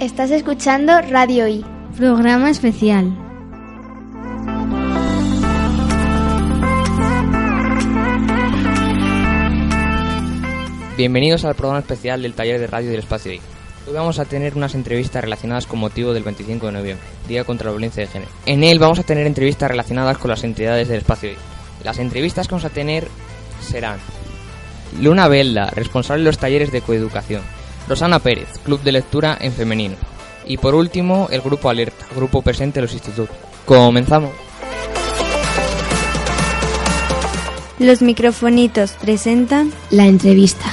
Estás escuchando Radio I. Programa especial. Bienvenidos al programa especial del taller de radio del espacio I. Hoy vamos a tener unas entrevistas relacionadas con motivo del 25 de noviembre, Día contra la Violencia de Género. En él vamos a tener entrevistas relacionadas con las entidades del espacio I. Las entrevistas que vamos a tener serán Luna Belda, responsable de los talleres de coeducación, Rosana Pérez, Club de Lectura en Femenino. Y por último, el Grupo Alerta, grupo presente de los institutos. Comenzamos. Los microfonitos presentan la entrevista.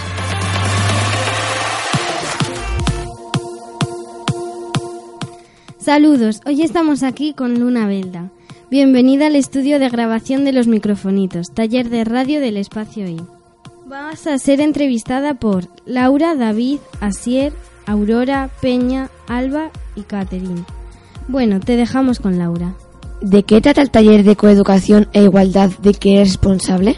Saludos, hoy estamos aquí con Luna Belda. Bienvenida al estudio de grabación de los microfonitos, taller de radio del espacio I. Vas a ser entrevistada por Laura, David, Asier, Aurora, Peña, Alba y Catherine. Bueno, te dejamos con Laura. ¿De qué trata el taller de coeducación e igualdad de que eres responsable?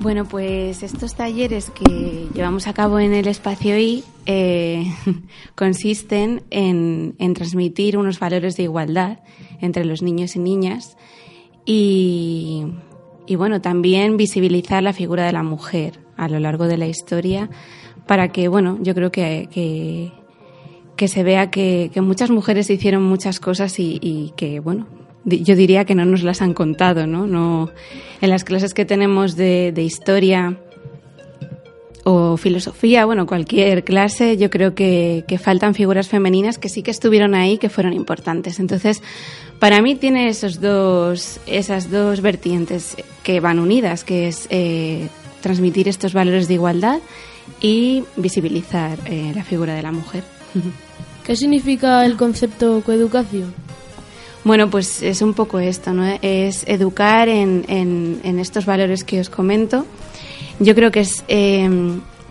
Bueno, pues estos talleres que llevamos a cabo en el espacio I eh, consisten en, en, transmitir unos valores de igualdad entre los niños y niñas y, y, bueno, también visibilizar la figura de la mujer a lo largo de la historia para que, bueno, yo creo que, que, que se vea que, que, muchas mujeres hicieron muchas cosas y, y que, bueno, yo diría que no nos las han contado, ¿no? no en las clases que tenemos de, de, historia o filosofía, bueno, cualquier clase, yo creo que, que, faltan figuras femeninas que sí que estuvieron ahí, que fueron importantes. Entonces, para mí tiene esos dos, esas dos vertientes que van unidas, que es eh, transmitir estos valores de igualdad y visibilizar eh, la figura de la mujer. ¿Qué significa el concepto coeducación? Bueno, pues es un poco esto, ¿no? Es educar en, en, en estos valores que os comento. Yo creo que es eh,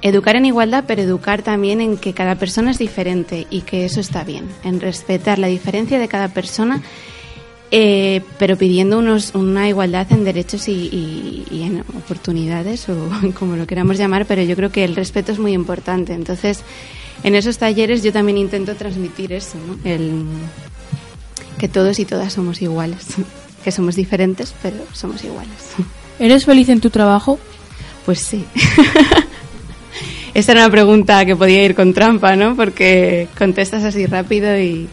educar en igualdad, pero educar también en que cada persona es diferente y que eso está bien, en respetar la diferencia de cada persona, eh, pero pidiendo unos, una igualdad en derechos y, y, en oportunidades, o como lo queramos llamar, pero yo creo que el respeto es muy importante. Entonces, en esos talleres yo también intento transmitir eso, ¿no? El, que todos y todas somos iguales, que somos diferentes, pero somos iguales. ¿Eres feliz en tu trabajo? Pues sí. Esta era una pregunta que podía ir con trampa, ¿no? Porque contestas así rápido y...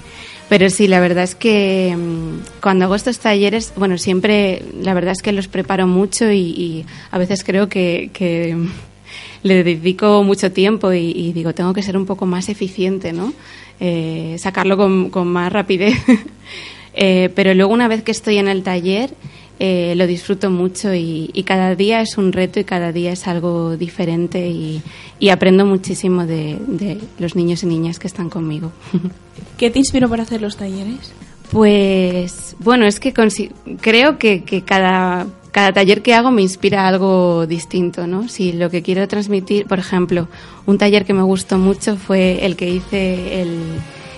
Pero sí, la verdad es que cuando hago estos talleres, bueno, siempre, la verdad es que los preparo mucho y, a veces creo que, que, le dedico mucho tiempo y, y, digo, tengo que ser un poco más eficiente, ¿no? Eh, sacarlo con, con, más rapidez. eh, pero luego una vez que estoy en el taller, eh, lo disfruto mucho y, y, cada día es un reto y cada día es algo diferente y, y aprendo muchísimo de, de, los niños y niñas que están conmigo. ¿Qué te inspiró para hacer los talleres? Pues bueno, es que creo que, que cada, cada taller que hago me inspira algo distinto, ¿no? Si lo que quiero transmitir, por ejemplo, un taller que me gustó mucho fue el que hice el,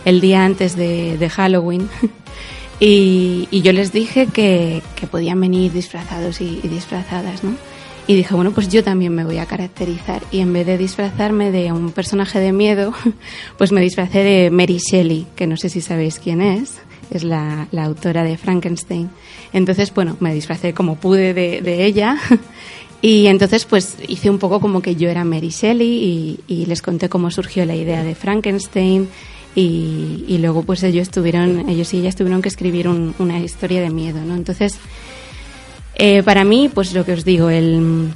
el día antes de, de Halloween. Y, y, yo les dije que, que podían venir disfrazados y, y, disfrazadas, ¿no? Y dije, bueno, pues yo también me voy a caracterizar. Y en vez de disfrazarme de un personaje de miedo, pues me disfracé de Mary Shelley, que no sé si sabéis quién es. Es la, la autora de Frankenstein. Entonces, bueno, me disfracé como pude de, de ella. Y entonces, pues hice un poco como que yo era Mary Shelley y, y les conté cómo surgió la idea de Frankenstein y, luego pues ellos tuvieron, ellos y ellas tuvieron que escribir un, una historia de miedo, ¿no? Entonces, eh, para mí, pues lo que os digo, el,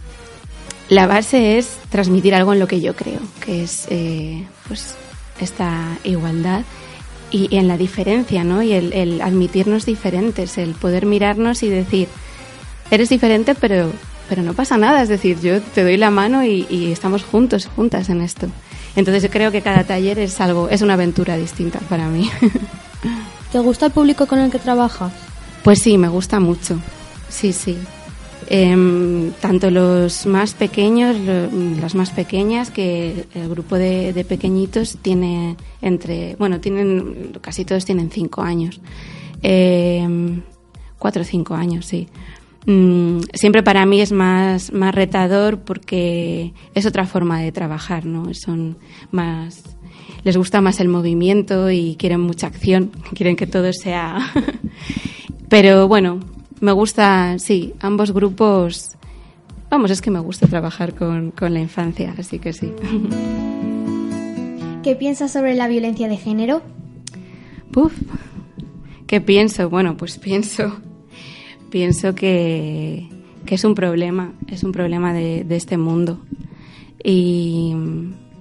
la base es transmitir algo en lo que yo creo, que es eh, pues esta igualdad y, en la diferencia, ¿no? Y el, admitirnos diferentes, el poder mirarnos y decir, eres diferente, pero pero no pasa nada, es decir, yo te doy la mano y estamos juntos, juntas en esto. Entonces yo creo que cada taller es algo, es una aventura distinta para mí. ¿Te gusta el público con el que trabajas? Pues sí, me gusta mucho. Sí, sí. Em, tanto los más pequeños, lo- las más pequeñas, que el grupo de, de pequeñitos tiene entre, bueno, tienen, casi todos tienen cinco años. Em, cuatro o cinco años, sí. Mm, siempre para mí es más, más retador porque es otra forma de trabajar, ¿no? Son más, les gusta más el movimiento y quieren mucha acción, quieren que todo sea... Pero bueno, me gusta, sí, ambos grupos... Vamos, es que me gusta trabajar con, con la infancia, así que sí. ¿Qué piensas sobre la violencia de género? Puf, ¿qué pienso? Bueno, pues pienso, pienso que, que es un problema, es un problema de, de este mundo. Y,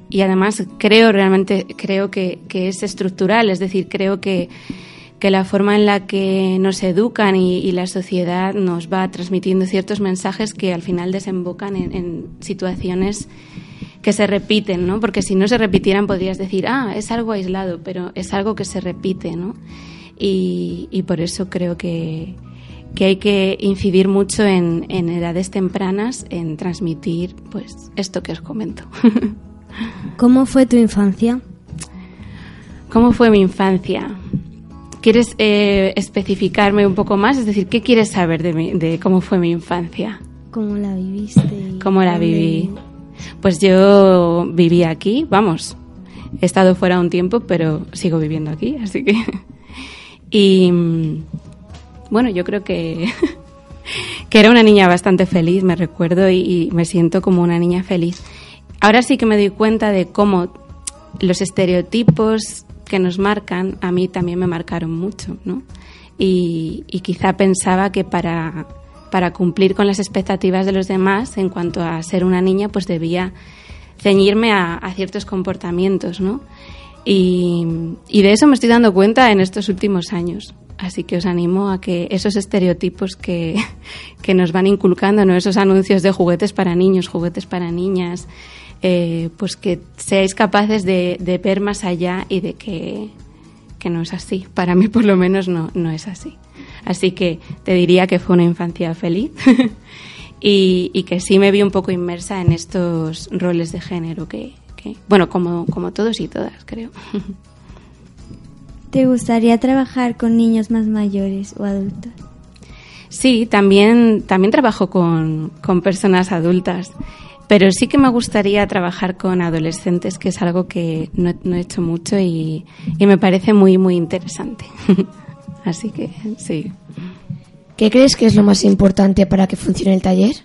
y además creo realmente, creo que, que es estructural, es decir, creo que, que la forma en la que nos educan y, y la sociedad nos va transmitiendo ciertos mensajes que al final desembocan en, en situaciones que se repiten, ¿no? Porque si no se repitieran podrías decir, ah, es algo aislado, pero es algo que se repite, ¿no? Y, y por eso creo que, que hay que incidir mucho en, en edades tempranas en transmitir, pues, esto que os comento. ¿Cómo fue tu infancia? ¿Cómo fue mi infancia? ¿Quieres eh, especificarme un poco más? Es decir, ¿qué quieres saber de, mi- de cómo fue mi infancia? ¿Cómo la viviste? ¿Cómo la ¿Dónde- viví? Pues yo viví aquí, vamos. He estado fuera un tiempo, pero sigo viviendo aquí, así que. Y bueno, yo creo que, que era una niña bastante feliz, me recuerdo, y, me siento como una niña feliz. Ahora sí que me doy cuenta de cómo los estereotipos que nos marcan, a mí también me marcaron mucho, ¿no? Y, quizá pensaba que para, para cumplir con las expectativas de los demás en cuanto a ser una niña, pues debía ceñirme a, a ciertos comportamientos, ¿no? Y, y de eso me estoy dando cuenta en estos últimos años. Así que os animo a que esos estereotipos que, que nos van inculcando, ¿no? esos anuncios de juguetes para niños, juguetes para niñas, eh, pues que seáis capaces de, ver más allá y de que, que no es así. Para mí, por lo menos, no, no es así. Así que te diría que fue una infancia feliz y, y que sí me vi un poco inmersa en estos roles de género que, que bueno, como, como todos y todas, creo. ¿Te gustaría trabajar con niños más mayores o adultos? Sí, también, también trabajo con, con personas adultas, pero sí que me gustaría trabajar con adolescentes, que es algo que no, no he hecho mucho y, y me parece muy, muy interesante. Así que sí. ¿Qué crees que es lo más importante para que funcione el taller?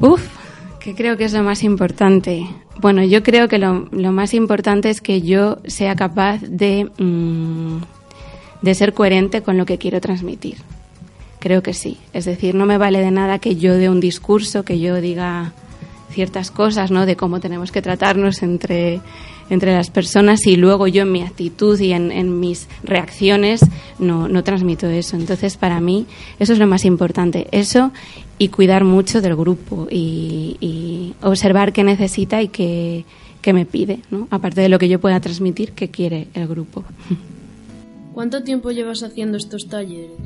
Uf, ¿qué creo que es lo más importante? Bueno, yo creo que lo, lo más importante es que yo sea capaz de, mm, de ser coherente con lo que quiero transmitir. Creo que sí. Es decir, no me vale de nada que yo dé un discurso, que yo diga ciertas cosas, ¿no? De cómo tenemos que tratarnos entre, entre las personas y luego yo en mi actitud y en, mis reacciones no, no transmito eso. Entonces, para mí, eso es lo más importante. Eso y cuidar mucho del grupo y, observar qué necesita y qué, qué me pide, ¿no? Aparte de lo que yo pueda transmitir, qué quiere el grupo. ¿Cuánto tiempo llevas haciendo estos talleres?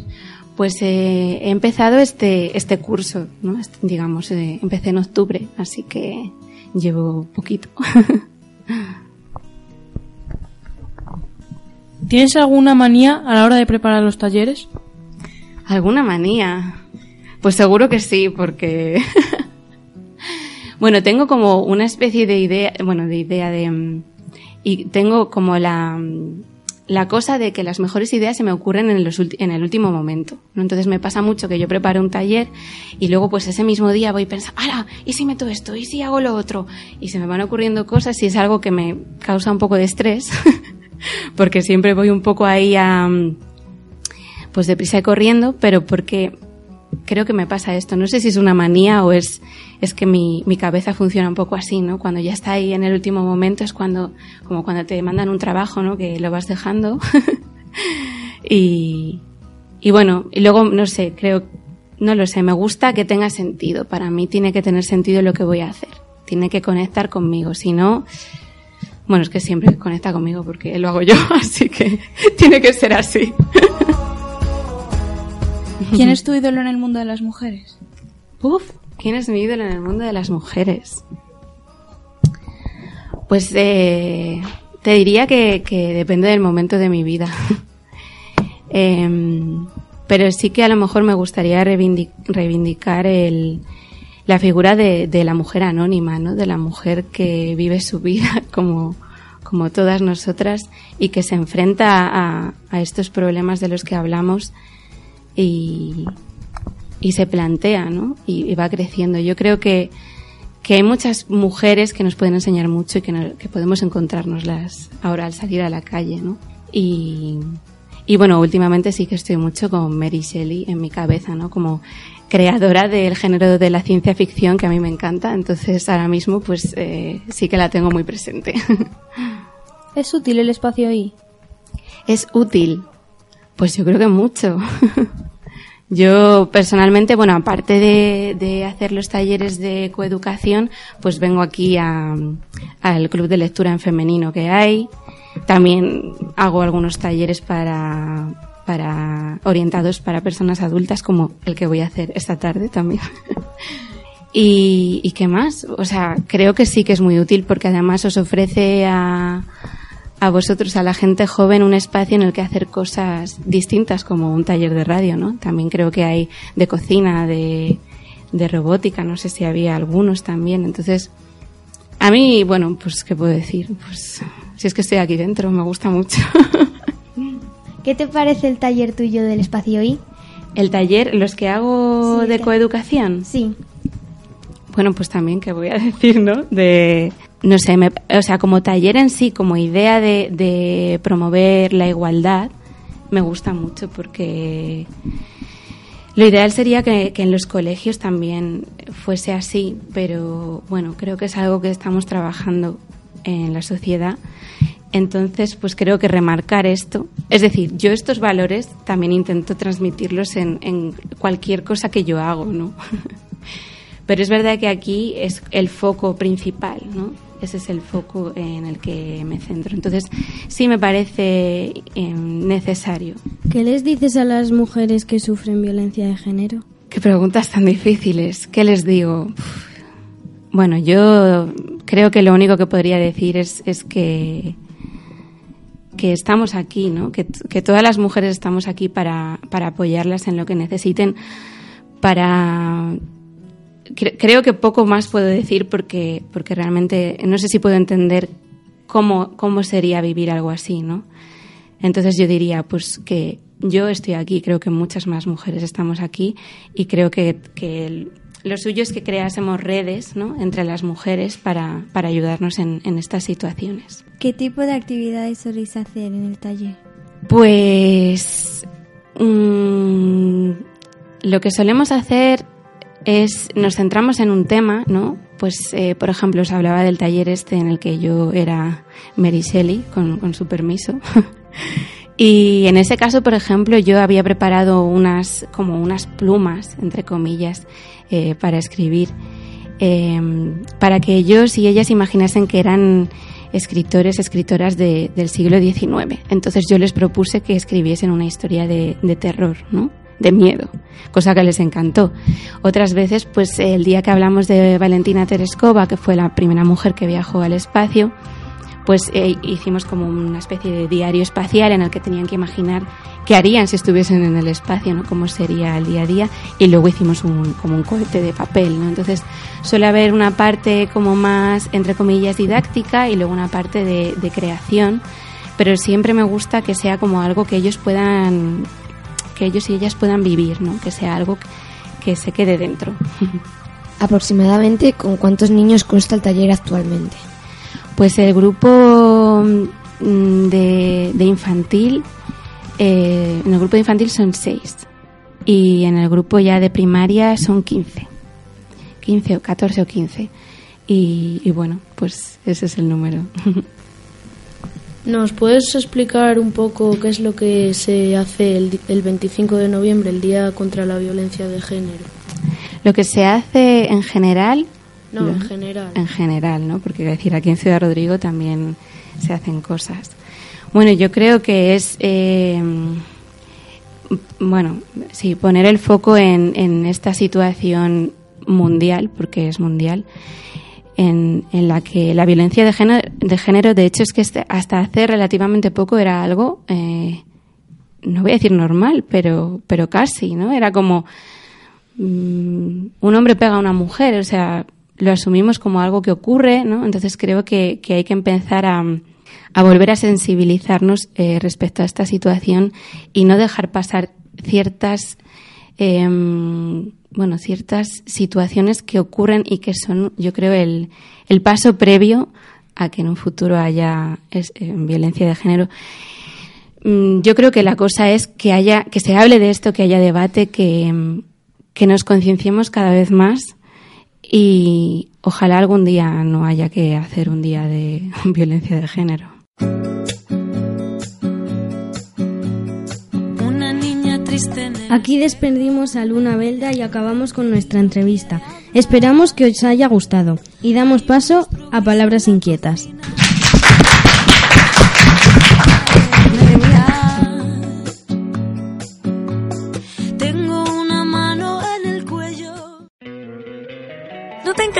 Pues eh, he empezado este, este curso, ¿no? Este, digamos, eh, empecé en octubre, así que llevo poquito. ¿Tienes alguna manía a la hora de preparar los talleres? ¿Alguna manía? Pues seguro que sí, porque... bueno, tengo como una especie de idea, bueno, de idea de... mm, Y tengo como la, mm, la cosa de que las mejores ideas se me ocurren en, los en el último momento. Entonces me pasa mucho que yo preparo un taller y luego pues ese mismo día voy pensando, ¡Hala! ¿Y si meto esto? ¿Y si hago lo otro? Y se me van ocurriendo cosas y es algo que me causa un poco de estrés, porque siempre voy un poco ahí a... pues deprisa y corriendo, pero porque creo que me pasa esto. No sé si es una manía o es, es que mi, mi cabeza funciona un poco así, ¿no? Cuando ya está ahí en el último momento es cuando, como cuando te mandan un trabajo, ¿no? Que lo vas dejando. y, y bueno, y luego, no sé, creo no lo sé, me gusta que tenga sentido. Para mí tiene que tener sentido lo que voy a hacer. Tiene que conectar conmigo. Si no, bueno, es que siempre conecta conmigo porque lo hago yo, así que tiene que ser así. ¿Quién es tu ídolo en el mundo de las mujeres? Uf, ¿quién es mi ídolo en el mundo de las mujeres? Pues eh, te diría que, depende del momento de mi vida. eh, pero sí que a lo mejor me gustaría reivindicar la figura de, la mujer anónima, ¿no? De la mujer que vive su vida como, como todas nosotras y que se enfrenta a estos problemas de los que hablamos y, y se plantea, ¿no? Y, y, va creciendo. Yo creo que, que hay muchas mujeres que nos pueden enseñar mucho y que, no, que podemos encontrárnoslas ahora al salir a la calle, ¿no? Y, y bueno, últimamente sí que estoy mucho con Mary Shelley en mi cabeza, ¿no? Como creadora del género de la ciencia ficción que a mí me encanta. Entonces ahora mismo pues eh, sí que la tengo muy presente. ¿Es útil el espacio ahí? Es útil. Pues yo creo que mucho. Yo personalmente, bueno, aparte de, hacer los talleres de coeducación, pues vengo aquí al club de lectura en femenino que hay. También hago algunos talleres para, para orientados para personas adultas, como el que voy a hacer esta tarde también. y, ¿Y qué más? O sea, creo que sí que es muy útil porque además os ofrece a, a vosotros, a la gente joven, un espacio en el que hacer cosas distintas, como un taller de radio, ¿no? También creo que hay de cocina, de, de robótica, no sé si había algunos también. Entonces, a mí, bueno, pues, ¿qué puedo decir? Pues, si es que estoy aquí dentro, me gusta mucho. ¿Qué te parece el taller tuyo del espacio I? El taller, los que hago sí, de coeducación. Sí. Bueno, pues también, ¿qué voy a decir, no? De, no sé, me, o sea, como taller en sí, como idea de, de promover la igualdad, me gusta mucho porque lo ideal sería que, que, en los colegios también fuese así, pero bueno, creo que es algo que estamos trabajando en la sociedad. Entonces, pues creo que remarcar esto, es decir, yo estos valores también intento transmitirlos en, en cualquier cosa que yo hago, ¿no? Pero es verdad que aquí es el foco principal, ¿no? Ese es el foco en el que me centro. Entonces, sí me parece eh, necesario. ¿Qué les dices a las mujeres que sufren violencia de género? Qué preguntas tan difíciles. ¿Qué les digo? Uf. Bueno, yo creo que lo único que podría decir es, es que que estamos aquí, ¿no? Que, que, todas las mujeres estamos aquí para, para apoyarlas en lo que necesiten, para creo que poco más puedo decir porque, porque realmente no sé si puedo entender cómo, cómo sería vivir algo así, ¿no? Entonces yo diría, pues que yo estoy aquí, creo que muchas más mujeres estamos aquí y creo que, que el, lo suyo es que creásemos redes ¿no? entre las mujeres para, para ayudarnos en, en, estas situaciones. ¿Qué tipo de actividades soléis hacer en el taller? Pues mmm, lo que solemos hacer es nos centramos en un tema, ¿no? Pues, eh, por ejemplo, os hablaba del taller este en el que yo era Mary Shelley, con, su permiso. y en ese caso, por ejemplo, yo había preparado unas, como unas plumas, entre comillas, eh, para escribir, eh, para que ellos y ellas imaginasen que eran escritores, escritoras de, del siglo XIX. Entonces yo les propuse que escribiesen una historia de terror, ¿no? De miedo, cosa que les encantó. Otras veces, pues el día que hablamos de Valentina Tereskova, que fue la primera mujer que viajó al espacio, pues eh, hicimos como una especie de diario espacial en el que tenían que imaginar qué harían si estuviesen en el espacio, ¿no? Cómo sería el día a día y luego hicimos un, como un cohete de papel, ¿no? Entonces suele haber una parte como más, entre comillas, didáctica y luego una parte de, de creación, pero siempre me gusta que sea como algo que ellos puedan que ellos y ellas puedan vivir, ¿no? que sea algo que se quede dentro. Aproximadamente, ¿con cuántos niños consta el taller actualmente? Pues el grupo mm, de, de infantil, eh, en el grupo de infantil son seis y en el grupo ya de primaria son 15, 15 o 14 o 15. Y, y bueno, pues ese es el número. ¿Nos puedes explicar un poco qué es lo que se hace el, el 25 de noviembre, el Día contra la Violencia de Género? Lo que se hace en general. No, en general. En general, ¿no? Porque decir, aquí en Ciudad Rodrigo también se hacen cosas. Bueno, yo creo que es. Eh, bueno, sí, poner el foco en, en esta situación mundial, porque es mundial, en, en, la que la violencia de género, de género, de hecho, es que este, hasta hace relativamente poco era algo, eh, no voy a decir normal, pero, pero casi, ¿no? Era como Mm, un hombre pega a una mujer, o sea, lo asumimos como algo que ocurre, ¿no? Entonces creo que, hay que empezar a, a volver a sensibilizarnos eh, respecto a esta situación y no dejar pasar ciertas, eh, bueno, ciertas situaciones que ocurren y que son, yo creo, el, el paso previo a que en un futuro haya eh, violencia de género. Mm, yo creo que la cosa es que haya, que se hable de esto, que haya debate, que, que nos concienciemos cada vez más y ojalá algún día no haya que hacer un día de violencia de género. Aquí despedimos a Luna Belda y acabamos con nuestra entrevista. Esperamos que os haya gustado y damos paso a palabras inquietas.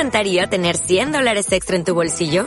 encantaría tener 100 dólares extra en tu bolsillo?